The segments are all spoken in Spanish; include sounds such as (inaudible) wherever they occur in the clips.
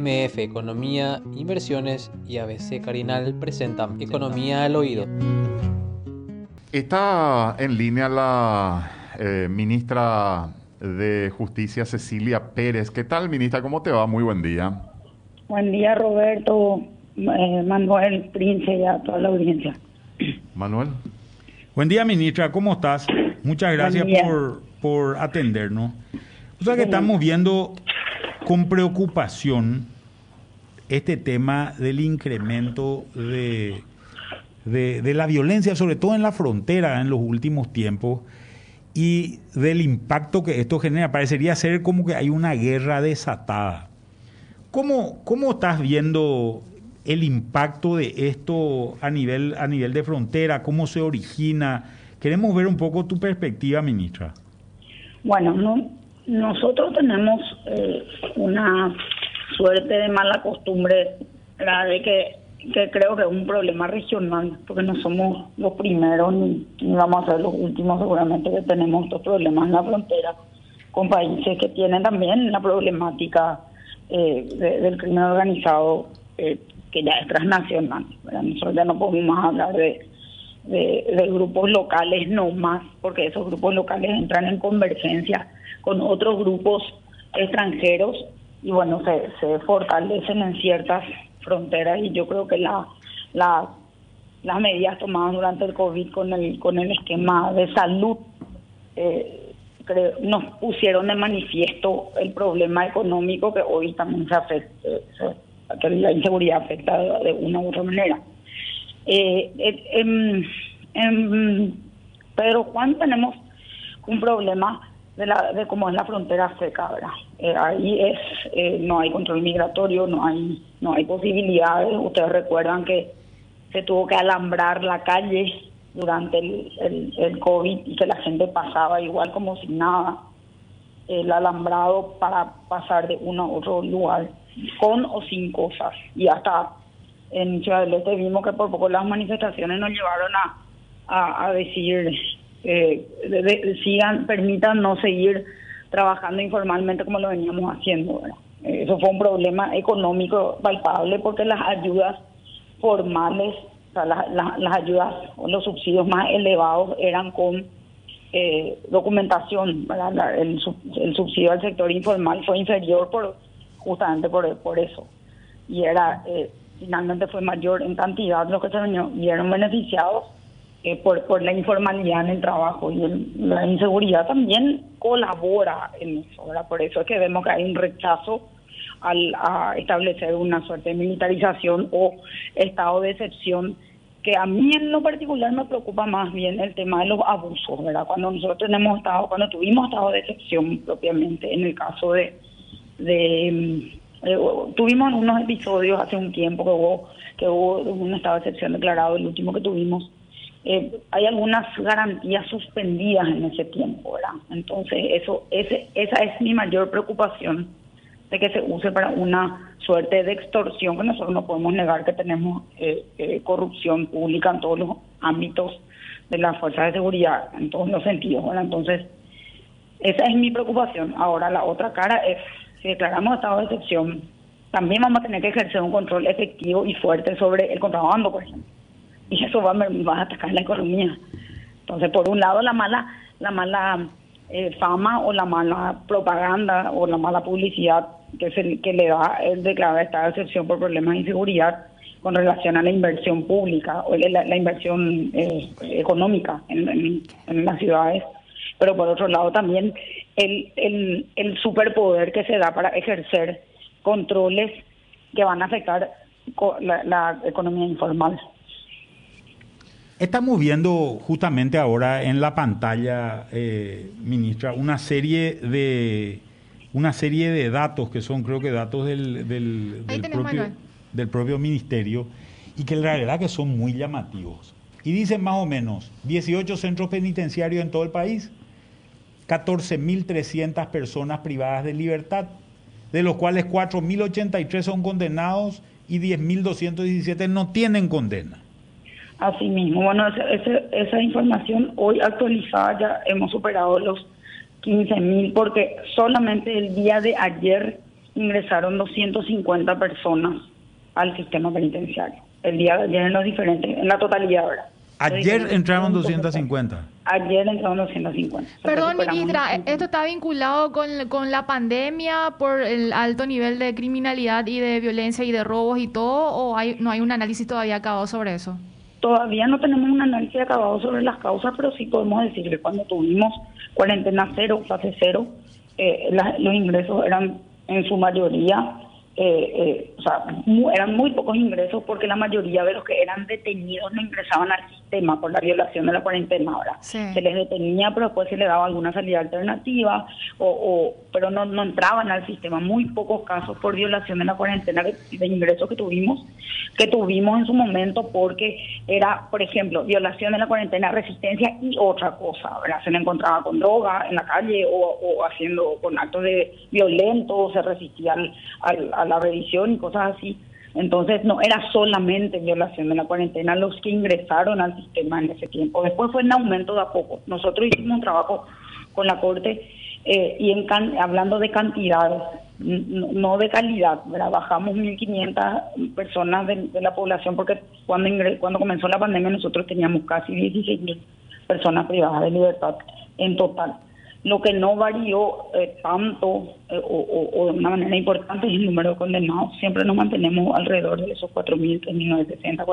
MF Economía, Inversiones y ABC Carinal presentan Economía al Oído. Está en línea la eh, ministra de Justicia, Cecilia Pérez. ¿Qué tal, ministra? ¿Cómo te va? Muy buen día. Buen día, Roberto, eh, Manuel, Prince y a toda la audiencia. Manuel. Buen día, ministra. ¿Cómo estás? Muchas gracias por, por atendernos. O sea que estamos viendo con preocupación este tema del incremento de, de, la violencia, sobre todo en la frontera en los últimos tiempos, y del impacto que esto genera. Parecería ser como que hay una guerra desatada. ¿Cómo, cómo estás viendo el impacto de esto a nivel, a nivel de frontera? ¿Cómo se origina? Queremos ver un poco tu perspectiva, ministra. Bueno, no, nosotros tenemos eh, una suerte de mala costumbre, de que, que creo que es un problema regional, porque no somos los primeros ni, vamos a ser los últimos seguramente que tenemos estos problemas en la frontera con países que tienen también la problemática eh, del crimen organizado eh, que ya es transnacional. Nosotros ya no podemos hablar de, de, grupos locales no más, porque esos grupos locales entran en convergencia con otros grupos extranjeros y bueno, se, se fortalecen en ciertas fronteras y yo creo que la, la, las medidas tomadas durante el COVID con el, con el esquema de salud eh, creo, nos pusieron de manifiesto el problema económico que hoy también se afecta, que la inseguridad afecta de, una u otra manera. Eh, eh en Pedro Juan tenemos un problema de, la, de cómo es la frontera seca, ¿verdad? Eh, ahí es, eh, no hay control migratorio, no hay, no hay posibilidades. Ustedes recuerdan que se tuvo que alambrar la calle durante el, el, COVID y que la gente pasaba igual como sin nada el alambrado para pasar de uno a otro lugar con o sin cosas y hasta en Ciudad del Este vimos que por poco las manifestaciones nos llevaron a, a decir eh, sigan, permitan no seguir trabajando informalmente como lo veníamos haciendo. Eso fue un problema económico palpable porque las ayudas formales, o sea, las ayudas o los subsidios más elevados eran con eh, documentación. El, el, subsidio al sector informal fue inferior por justamente por, por eso. Y era eh, finalmente fue mayor en cantidad los que se vieron beneficiados eh, por, por la informalidad en el trabajo y la inseguridad también colabora en eso, Por eso es que vemos que hay un rechazo al, a establecer una suerte de militarización o estado de excepción que a mí en lo particular me preocupa más bien el tema de los abusos, ¿verdad? Cuando nosotros tenemos estado, cuando tuvimos estado de excepción propiamente, en el caso de, de eh, tuvimos unos episodios hace un tiempo que hubo que hubo un estado de excepción declarado, el último que tuvimos, eh, hay algunas garantías suspendidas en ese tiempo. Entonces, eso, ese, esa es mi mayor preocupación, de que se use para una suerte de extorsión, que nosotros no podemos negar que tenemos eh, eh, corrupción pública en todos los ámbitos de las fuerzas de seguridad, en todos los sentidos. Entonces, esa es mi preocupación. Ahora, la otra cara es, si declaramos estado de excepción, también vamos a tener que ejercer un control efectivo y fuerte sobre el contrabando, por ejemplo y eso va, a atacar la economía. Entonces, por un lado, la mala, la mala eh, fama o la mala propaganda o la mala publicidad que, se, que le da el declarar esta excepción por problemas de inseguridad con relación a la inversión pública o la, inversión eh, económica en, las ciudades. Pero por otro lado, también el, el, el superpoder que se da para ejercer controles que van a afectar la economía informal. Estamos viendo justamente ahora en la pantalla, eh, ministra, una serie de una serie de datos que son, creo que datos del, del, propio, del propio ministerio y que la verdad que son muy llamativos. Y dicen más o menos 18 centros penitenciarios en todo el país, 14.300 personas privadas de libertad, de los cuales 4.083 son condenados y 10.217 no tienen condena. Así mismo, bueno, esa, información hoy actualizada ya hemos superado los 15 mil porque solamente el día de ayer ingresaron 250 personas al sistema penitenciario. El día de ayer en los diferentes, en la totalidad ahora. Ayer entraron 250. Ayer entraron 250. Perdón, ministra, ¿esto está vinculado con, con, la pandemia por el alto nivel de criminalidad y de violencia y de robos y todo? ¿O hay, no hay un análisis todavía acabado sobre eso? Todavía no tenemos un análisis acabado sobre las causas, pero sí podemos decir que cuando tuvimos cuarentena cero, fase cero, eh, los ingresos eran en su mayoría eh, eh, o sea, eran muy pocos ingresos porque la mayoría de los que eran detenidos no ingresaban al sistema por la violación de la cuarentena. Ahora se les detenía, pero después se les daba alguna salida alternativa, o, pero no, no entraban al sistema. Muy pocos casos por violación de la cuarentena de, ingresos que tuvimos, que tuvimos en su momento porque era, por ejemplo, violación de la cuarentena, resistencia y otra cosa. ¿verdad? Se le encontraba con droga en la calle o, haciendo con actos de violentos, se resistía al, al la revisión y cosas así. Entonces no era solamente violación de la cuarentena los que ingresaron al sistema en ese tiempo. Después fue en aumento de a poco. Nosotros hicimos un trabajo con la Corte eh, y en hablando de cantidades, no de calidad. Bajamos 1.500 personas de, la población porque cuando, cuando comenzó la pandemia nosotros teníamos casi 16.000 personas privadas de libertad en total. Lo que no varió eh, tanto eh, o, de una manera importante es el número de condenados. Siempre nos mantenemos alrededor de esos 4.000, 3.960,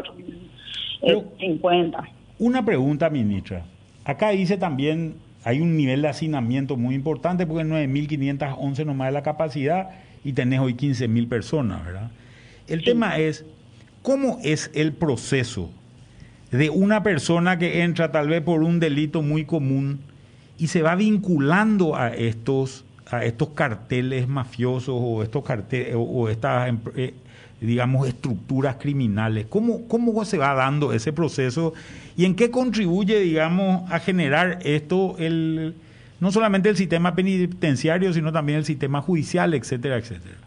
4.050. Una pregunta, ministra. Acá dice también, hay un nivel de hacinamiento muy importante porque 9.511 nomás es la capacidad y tenés hoy 15.000 personas, ¿verdad? El tema es, ¿cómo es el proceso de una persona que entra tal vez por un delito muy común? Y se va vinculando a estos a estos carteles mafiosos o estos carteles o, estas eh, digamos estructuras criminales. Cómo cómo se va dando ese proceso y en qué contribuye digamos a generar esto el no solamente el sistema penitenciario sino también el sistema judicial etcétera etcétera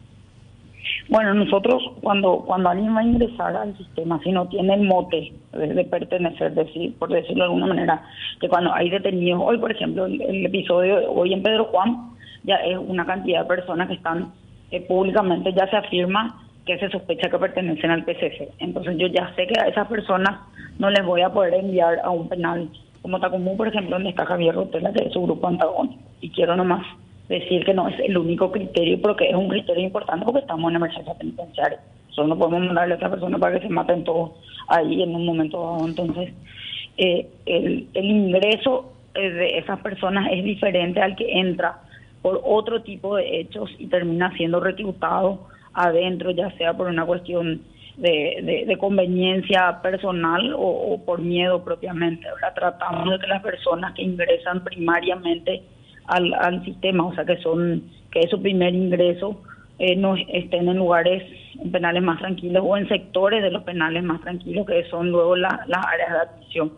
bueno, nosotros cuando cuando alguien va a ingresar al sistema, si no tiene el mote de, pertenecer, decir, por decirlo de alguna manera, que cuando hay detenidos, hoy por ejemplo, el, episodio hoy en Pedro Juan, ya es una cantidad de personas que están eh, públicamente, ya se afirma que se sospecha que pertenecen al PCC. Entonces yo ya sé que a esas personas no les voy a poder enviar a un penal como Tacumú, por ejemplo, donde está Javier Rotela, que es su grupo antagónico. Y quiero nomás decir que no es el único criterio, porque es un criterio importante porque estamos en emergencia penitenciaria. Solo no podemos mandarle a esa persona para que se maten todos ahí en un momento dado. Entonces, eh, el, el ingreso eh, de esas personas es diferente al que entra por otro tipo de hechos y termina siendo reclutado adentro, ya sea por una cuestión de, de, conveniencia personal o, o, por miedo propiamente. Ahora tratamos de que las personas que ingresan primariamente al, al sistema, o sea que son que es su primer ingreso eh, no estén en lugares en penales más tranquilos o en sectores de los penales más tranquilos que son luego las áreas de admisión.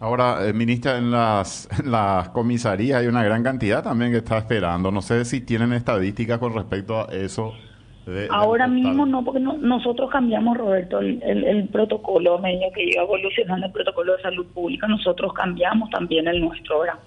Ahora, eh, ministra, en las, (laughs) las comisarías hay una gran cantidad también que está esperando. No sé si tienen estadísticas con respecto a eso. Ahora mismo no, porque nosotros cambiamos, Roberto, el, el, protocolo a medida que iba evolucionando el protocolo de salud pública, nosotros cambiamos también el nuestro, ahora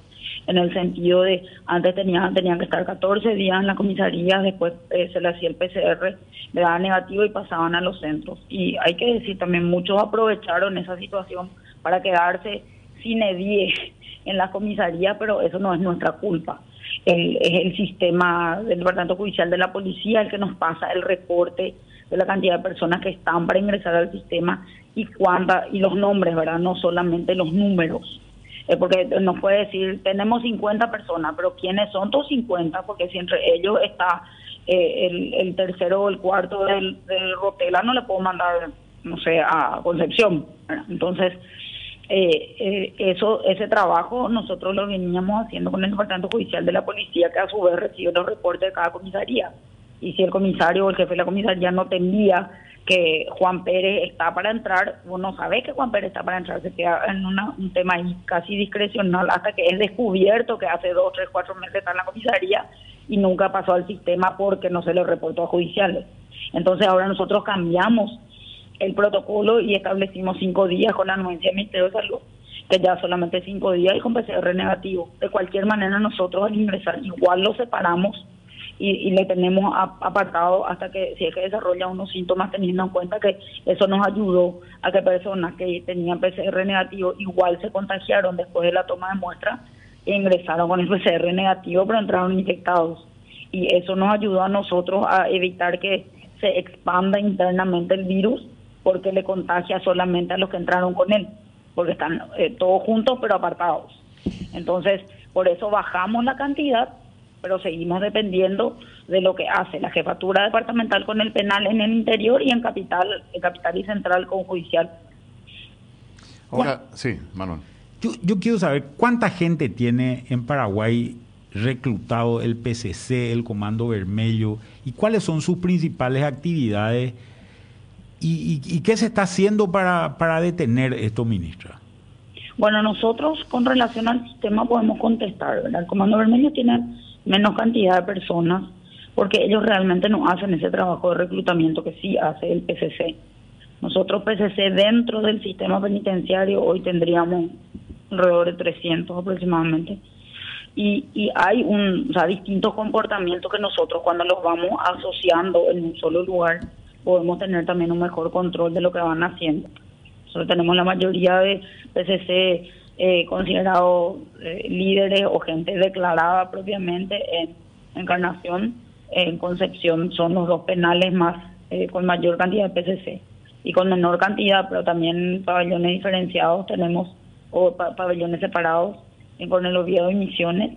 en el sentido de antes tenían, tenían que estar 14 días en la comisaría, después eh, se le hacía el PCR, le daban negativo y pasaban a los centros. Y hay que decir también, muchos aprovecharon esa situación para quedarse sin EDIE (laughs) en la comisaría, pero eso no es nuestra culpa. El, es el sistema del Departamento Judicial de la Policía el que nos pasa el reporte de la cantidad de personas que están para ingresar al sistema y cuánta, y los nombres, ¿verdad? No solamente los números. Eh, porque nos puede decir, tenemos 50 personas, pero ¿quiénes son tus 50? Porque si entre ellos está eh, el, el, tercero o el cuarto del, Rotela, no le puedo mandar, no sé, a Concepción. Entonces, eh, eso ese trabajo nosotros lo veníamos haciendo con el Departamento Judicial de la Policía, que a su vez recibe los reportes de cada comisaría. Y si el comisario o el jefe de la comisaría no tenía que Juan Pérez está para entrar, uno sabe que Juan Pérez está para entrar, se queda en un tema casi discrecional hasta que es descubierto que hace dos, tres, cuatro meses está en la comisaría y nunca pasó al sistema porque no se le reportó a judiciales. Entonces ahora nosotros cambiamos el protocolo y establecimos cinco días con la anuencia del Ministerio de Salud, que ya solamente cinco días y con PCR negativo. De cualquier manera nosotros al ingresar igual lo separamos y, le tenemos apartado hasta que si es que desarrolla unos síntomas teniendo en cuenta que eso nos ayudó a que personas que tenían PCR negativo igual se contagiaron después de la toma de muestra e ingresaron con el PCR negativo pero entraron infectados y eso nos ayudó a nosotros a evitar que se expanda internamente el virus porque le contagia solamente a los que entraron con él porque están eh, todos juntos pero apartados. Entonces por eso bajamos la cantidad pero seguimos dependiendo de lo que hace la jefatura departamental con el penal en el interior y en capital, en capital y central con judicial. Ahora, sí, Manuel. Yo, yo quiero saber cuánta gente tiene en Paraguay reclutado el PCC, el Comando Vermelho, y cuáles son sus principales actividades y, y, qué se está haciendo para, para detener esto, ministra. Bueno, nosotros con relación al sistema podemos contestar, El Comando Vermelho tiene menos cantidad de personas, porque ellos realmente no hacen ese trabajo de reclutamiento que sí hace el PCC. Nosotros PCC dentro del sistema penitenciario hoy tendríamos alrededor de 300 aproximadamente. Y, y hay un, o sea, distintos comportamientos que nosotros cuando los vamos asociando en un solo lugar podemos tener también un mejor control de lo que van haciendo. Nosotros tenemos la mayoría de PCC eh, considerados eh, líderes o gente declarada propiamente en Encarnación, en Concepción, son los dos penales más eh, con mayor cantidad de PCC y con menor cantidad, pero también pabellones diferenciados tenemos o pabellones separados en Coronel Oviedo y Misiones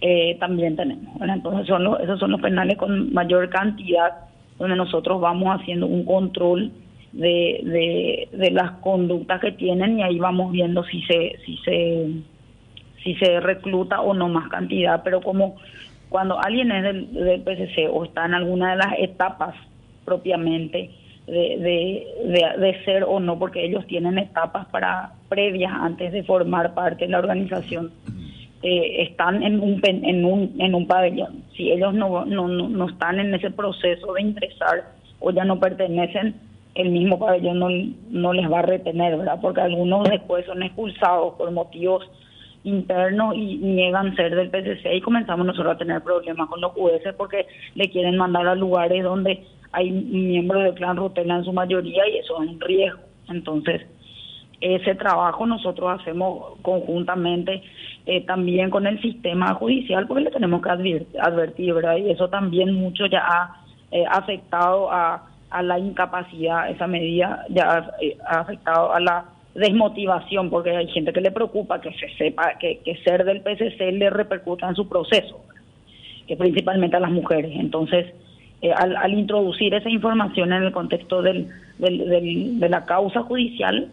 eh, también tenemos. Entonces son los, esos son los penales con mayor cantidad donde nosotros vamos haciendo un control de, de, las conductas que tienen y ahí vamos viendo si se si se si se recluta o no más cantidad. Pero como cuando alguien es del, del o está en alguna de las etapas propiamente de, de, de, ser o no porque ellos tienen etapas para previas antes de formar parte de la organización eh, están en un en un en un pabellón. Si ellos no, no no están en ese proceso de ingresar o ya no pertenecen el mismo pabellón no, no les va a retener, ¿verdad? Porque algunos después son expulsados por motivos internos y niegan ser del PCC y comenzamos nosotros a tener problemas con los jueces porque le quieren mandar a lugares donde hay miembros del clan Rotela en su mayoría y eso es un riesgo. Entonces, ese trabajo nosotros hacemos conjuntamente eh, también con el sistema judicial porque le tenemos que advertir, ¿verdad? Y eso también mucho ya ha eh, afectado a a la incapacidad, esa medida ya eh, ha, afectado a la desmotivación, porque hay gente que le preocupa que se sepa que, ser del PCC le repercuta en su proceso, que principalmente a las mujeres. Entonces, eh, al, introducir esa información en el contexto del, de la causa judicial,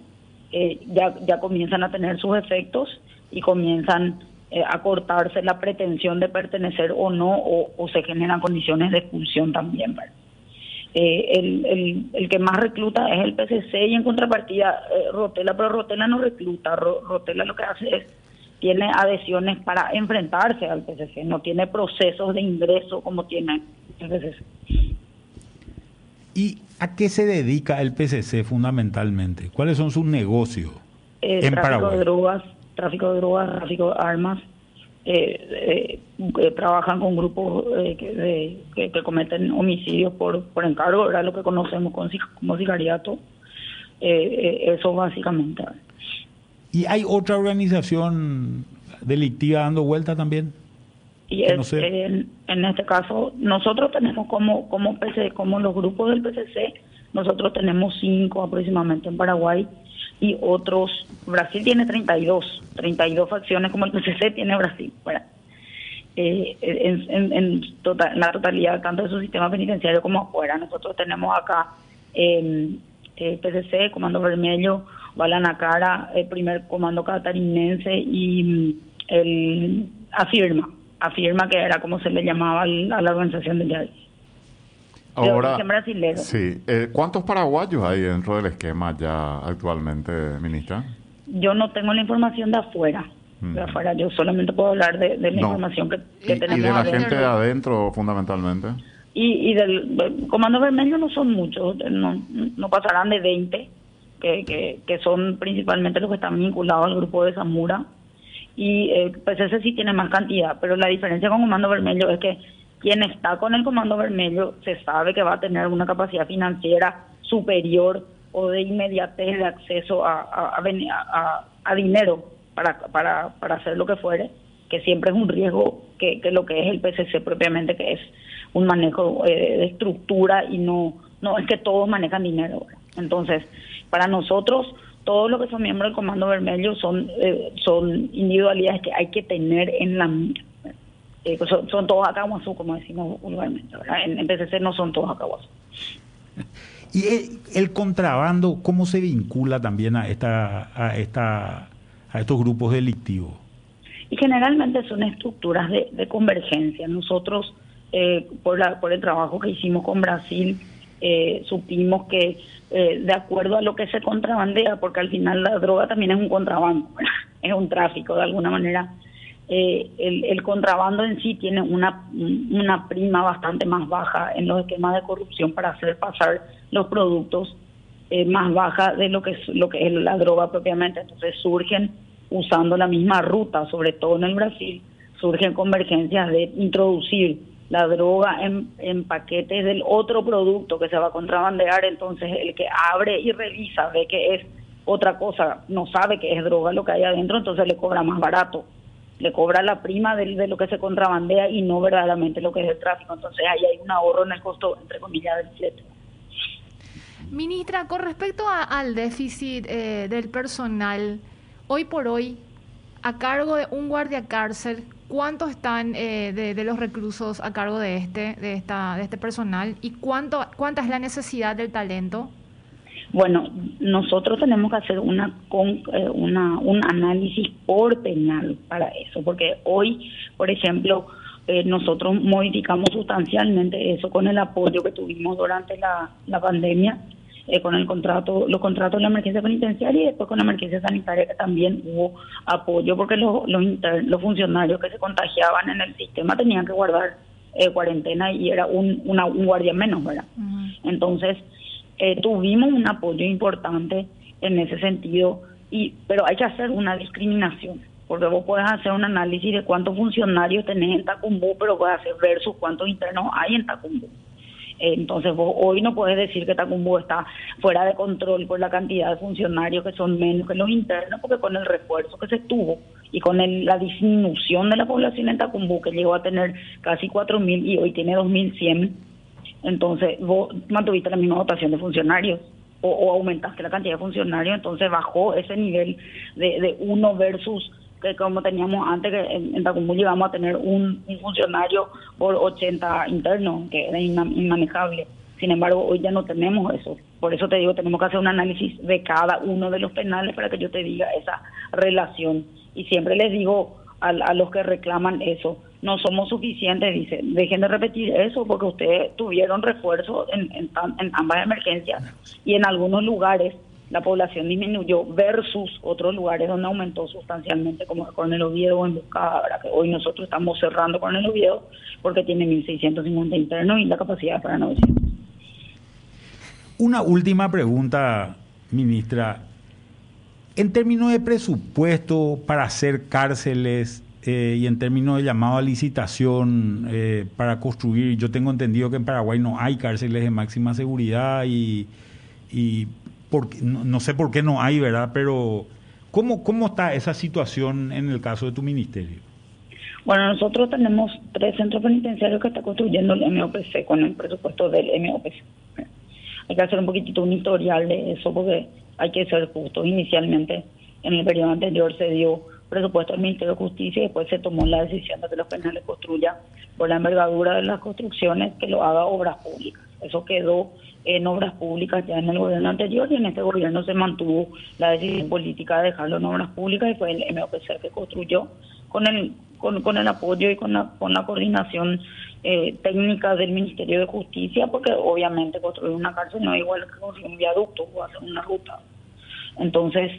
eh, ya, ya comienzan a tener sus efectos y comienzan a cortarse la pretensión de pertenecer o no, o, o se generan condiciones de expulsión también. ¿verdad? Eh, el, el, el, que más recluta es el PCC y en contrapartida eh, Rotela, pero Rotela no recluta, Rotela lo que hace es, tiene adhesiones para enfrentarse al PCC, no tiene procesos de ingreso como tiene el PCC. ¿Y a qué se dedica el PCC fundamentalmente? ¿Cuáles son sus negocios eh, en tráfico de drogas, tráfico de drogas, tráfico de armas, eh, eh, trabajan con grupos eh, que, que, cometen homicidios por, por encargo, era lo que conocemos como sicariato. Eh, eso básicamente. ¿Y hay otra organización delictiva dando vuelta también? Y en, en, este caso, nosotros tenemos como, como, PC, como los grupos del PCC, nosotros tenemos cinco aproximadamente en Paraguay y otros, Brasil tiene 32, 32 facciones como el (laughs) PCC tiene Brasil. Eh, en, en, total, la totalidad tanto de su sistema penitenciario como afuera. Nosotros tenemos acá eh, PCC, Comando Vermelho, Balanacara, el primer Comando Catarinense y mm, el Afirma, Afirma que era como se le llamaba a la organización de Yadis. Ahora, sí. Eh, ¿Cuántos paraguayos hay dentro del esquema ya actualmente, ministra? Yo no tengo la información de afuera. De mm. afuera, yo solamente puedo hablar de, la información que, tenemos. ¿Y de la gente de adentro, fundamentalmente? Y, y del, Comando Vermelho no son muchos, no, no pasarán de 20, que, que, que son principalmente los que están vinculados al grupo de Zamora. Y eh, pues ese sí tiene más cantidad, pero la diferencia con Comando Vermelho es que quien está con el Comando Vermelho se sabe que va a tener una capacidad financiera superior o de inmediatez de acceso a, a, dinero para, para, para hacer lo que fuere, que siempre es un riesgo que, que lo que es el PCC propiamente, que es un manejo eh, de estructura y no, no es que todos manejan dinero. Entonces, para nosotros, todos los que son miembros del Comando Vermelho son, eh, son individualidades que hay que tener en la eh, son, son, todos acaguazú, como decimos vulgarmente. En, en PCC no son todos acaguazú. (laughs) ¿Y el, contrabando cómo se vincula también a esta a esta a estos grupos delictivos? Y generalmente son estructuras de, de convergencia. Nosotros, eh, por, la, por el trabajo que hicimos con Brasil, eh, supimos que eh, de acuerdo a lo que se contrabandea, porque al final la droga también es un contrabando, (laughs) es un tráfico de alguna manera, eh, el, el, contrabando en sí tiene una, una prima bastante más baja en los esquemas de corrupción para hacer pasar los productos eh, más baja de lo que es lo que es la droga propiamente. Entonces surgen usando la misma ruta, sobre todo en el Brasil, surgen convergencias de introducir la droga en, en paquetes del otro producto que se va a contrabandear, entonces el que abre y revisa ve que es otra cosa, no sabe que es droga lo que hay adentro, entonces le cobra más barato, le cobra la prima de, de lo que se contrabandea y no verdaderamente lo que es el tráfico, entonces ahí hay un ahorro en el costo, entre comillas, del flete. Ministra, con respecto al déficit eh, del personal, hoy por hoy, a cargo de un guardia cárcel, ¿cuántos están eh, de, los reclusos a cargo de este, de esta, de este personal y cuánto, cuánta es la necesidad del talento? Bueno, nosotros tenemos que hacer una, eh, una un análisis por penal para eso, porque hoy, por ejemplo, nosotros modificamos sustancialmente eso con el apoyo que tuvimos durante la, la pandemia eh, con el contrato, los contratos de la emergencia penitenciaria y después con la emergencia sanitaria que también hubo apoyo porque los, los, los funcionarios que se contagiaban en el sistema tenían que guardar eh, cuarentena y era un, una, un guardia menos, ¿verdad? Entonces, eh, tuvimos un apoyo importante en ese sentido, y pero hay que hacer una discriminación, porque vos puedes hacer un análisis de cuántos funcionarios tenés en Tacumbú, pero puedes hacer versus cuántos internos hay en Tacumbú. Entonces vos hoy no puedes decir que Tacumbú está fuera de control por la cantidad de funcionarios que son menos que los internos, porque con el refuerzo que se tuvo y con la disminución de la población en Tacumbú, que llegó a tener casi 4.000 y hoy tiene 2.100, entonces vos mantuviste la misma dotación de funcionarios o, aumentaste la cantidad de funcionarios, entonces bajó ese nivel de, de uno versus que como teníamos antes, que en, en llegamos a tener un, funcionario por 80 internos, que era inmanejable. Sin embargo, hoy ya no tenemos eso. Por eso te digo, tenemos que hacer un análisis de cada uno de los penales para que yo te diga esa relación. Y siempre les digo a, a los que reclaman eso, no somos suficientes, dice, dejen de repetir eso porque ustedes tuvieron refuerzo en, en, ambas emergencias y en algunos lugares la población disminuyó versus otros lugares donde aumentó sustancialmente, como con el Oviedo o en Buscada, que hoy nosotros estamos cerrando con el Oviedo porque tiene 1.650 internos y la capacidad para 900. Una última pregunta, ministra. En términos de presupuesto para hacer cárceles eh, y en términos de llamado a licitación eh, para construir, yo tengo entendido que en Paraguay no hay cárceles de máxima seguridad y, y porque, no, sé por qué no hay, ¿verdad? Pero ¿cómo, ¿cómo está esa situación en el caso de tu ministerio? Bueno, nosotros tenemos tres centros penitenciarios que está construyendo el MOPC con el presupuesto del MOPC. Hay que hacer un poquitito un historial de eso porque hay que ser justos. Inicialmente, en el periodo anterior se dio presupuesto del Ministerio de Justicia y después se tomó la decisión de que los penales construyan por la envergadura de las construcciones que lo haga obras públicas. Eso quedó en obras públicas ya en el gobierno anterior y en este gobierno se mantuvo la decisión política de dejarlo en obras públicas y fue el MOPC que construyó con el con, con el apoyo y con la, con la coordinación eh, técnica del Ministerio de Justicia porque obviamente construir una cárcel no es igual que construir un viaducto o hacer una ruta entonces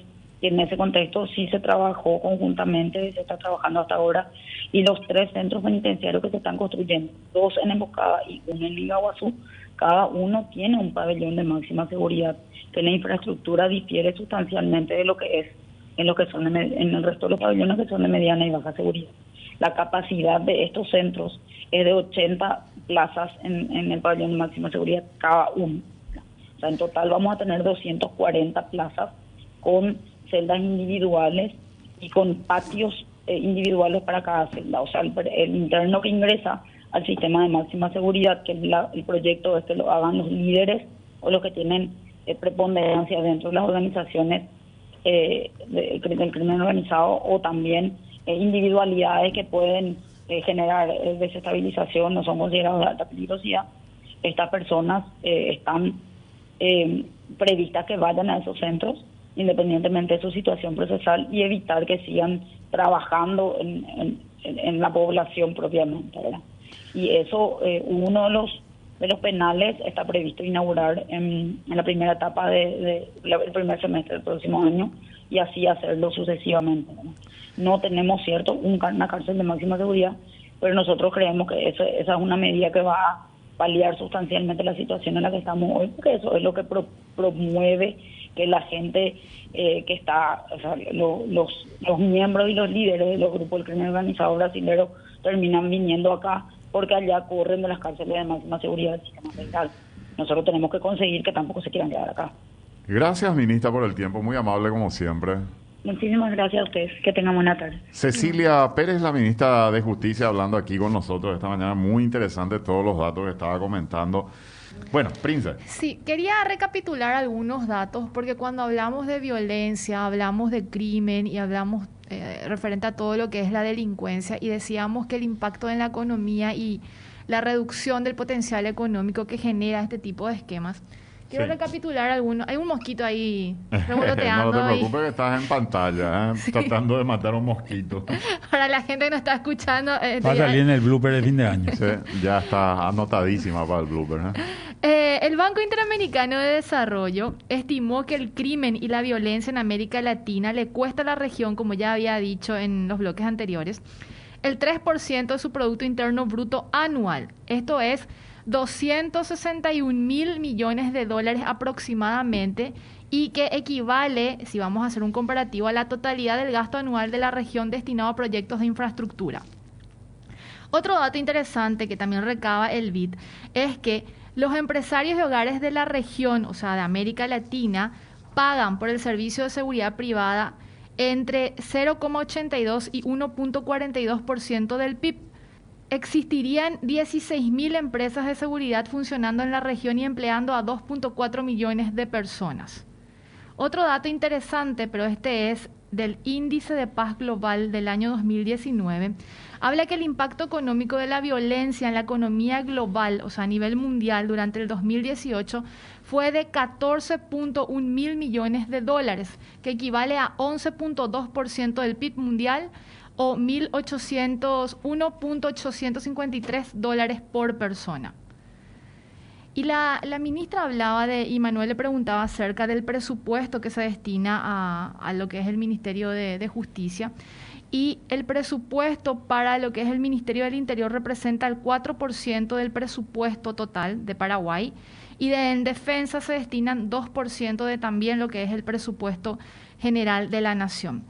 en ese contexto sí se trabajó conjuntamente, se está trabajando hasta ahora, y los tres centros penitenciarios que se están construyendo, dos en Emboscada y uno en Iguazú, cada uno tiene un pabellón de máxima seguridad, que la infraestructura difiere sustancialmente de lo que es en lo que son en el resto de los pabellones que son de mediana y baja seguridad. La capacidad de estos centros es de 80 plazas en, en el pabellón de máxima seguridad cada uno. O sea, en total vamos a tener 240 plazas con celdas individuales y con patios eh, individuales para cada celda. O sea, el, interno que ingresa al sistema de máxima seguridad, que el proyecto es que lo hagan los líderes o los que tienen eh, preponderancia dentro de las organizaciones eh, del crimen organizado o también individualidades que pueden generar desestabilización, no son considerados de alta peligrosidad. Estas personas están previstas que vayan a esos centros independientemente de su situación procesal y evitar que sigan trabajando en, la población propiamente. Y eso, eh, uno de los de los penales está previsto inaugurar en, la primera etapa del de, primer semestre del próximo año y así hacerlo sucesivamente. No tenemos, cierto, un, una cárcel de máxima seguridad, pero nosotros creemos que esa es una medida que va a paliar sustancialmente la situación en la que estamos hoy, porque eso es lo que promueve que la gente eh, que está, o sea, los, los miembros y los líderes de los grupos del crimen organizado brasileño terminan viniendo acá porque allá corren de las cárceles de máxima seguridad del sistema federal. Nosotros tenemos que conseguir que tampoco se quieran quedar acá. Gracias, ministra, por el tiempo. Muy amable como siempre. Muchísimas gracias a ustedes. Que tengan buena tarde. Cecilia Pérez, la ministra de Justicia, hablando aquí con nosotros esta mañana. Muy interesante todos los datos que estaba comentando. Bueno, Prince. Sí, quería recapitular algunos datos porque cuando hablamos de violencia, hablamos de crimen y hablamos eh, referente a todo lo que es la delincuencia y decíamos que el impacto en la economía y la reducción del potencial económico que genera este tipo de esquemas Quiero recapitular algunos. Hay un mosquito ahí revoloteando. (laughs) no te preocupes que estás en pantalla, ¿eh? (laughs) tratando de matar un mosquito. (laughs) Para la gente que no está escuchando. Eh, Va a salir en el blooper de fin de año. Sí, ya está anotadísima para el blooper. ¿eh? ¿eh? el Banco Interamericano de Desarrollo estimó que el crimen y la violencia en América Latina le cuesta a la región, como ya había dicho en los bloques anteriores, el 3% de su Producto Interno Bruto anual. Esto es 261 mil millones de dólares aproximadamente y que equivale, si vamos a hacer un comparativo, a la totalidad del gasto anual de la región destinado a proyectos de infraestructura. Otro dato interesante que también recaba el BID es que los empresarios de hogares de la región, o sea, de América Latina, pagan por el servicio de seguridad privada entre 0,82 y 1.42% del PIB existirían 16.000 empresas de seguridad funcionando en la región y empleando a 2.4 millones de personas. Otro dato interesante, pero este es del Índice de Paz Global del año 2019, habla que el impacto económico de la violencia en la economía global, o sea, a nivel mundial, durante el 2018 fue de 14.1 mil millones de dólares, que equivale a 11.2% del PIB mundial o 1.853 dólares por persona. Y la, ministra hablaba de, y Manuel le preguntaba acerca del presupuesto que se destina a, lo que es el Ministerio de, de, Justicia. Y el presupuesto para lo que es el Ministerio del Interior representa el 4% del presupuesto total de Paraguay. Y en defensa se destinan 2% de también lo que es el presupuesto general de la nación.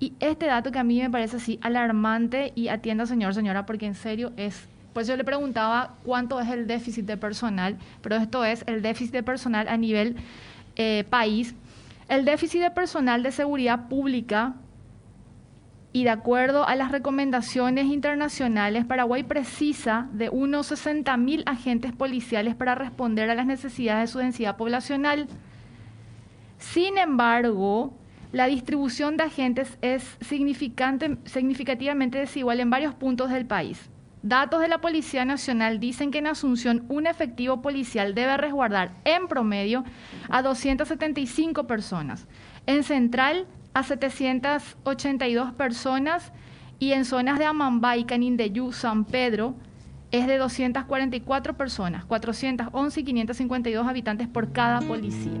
Y este dato que a mí me parece así alarmante y atienda señor, señora, porque en serio es... Pues yo le preguntaba cuánto es el déficit de personal, pero esto es el déficit de personal a nivel eh, país. El déficit de personal de seguridad pública y de acuerdo a las recomendaciones internacionales, Paraguay precisa de unos 60 mil agentes policiales para responder a las necesidades de su densidad poblacional. Sin embargo, la distribución de agentes es significativamente desigual en varios puntos del país. Datos de la Policía Nacional dicen que en Asunción un efectivo policial debe resguardar en promedio a 275 personas, en Central a 782 personas y en zonas de Amambay, Canindeyú, San Pedro es de 244 personas, 411 y 552 habitantes por cada policía.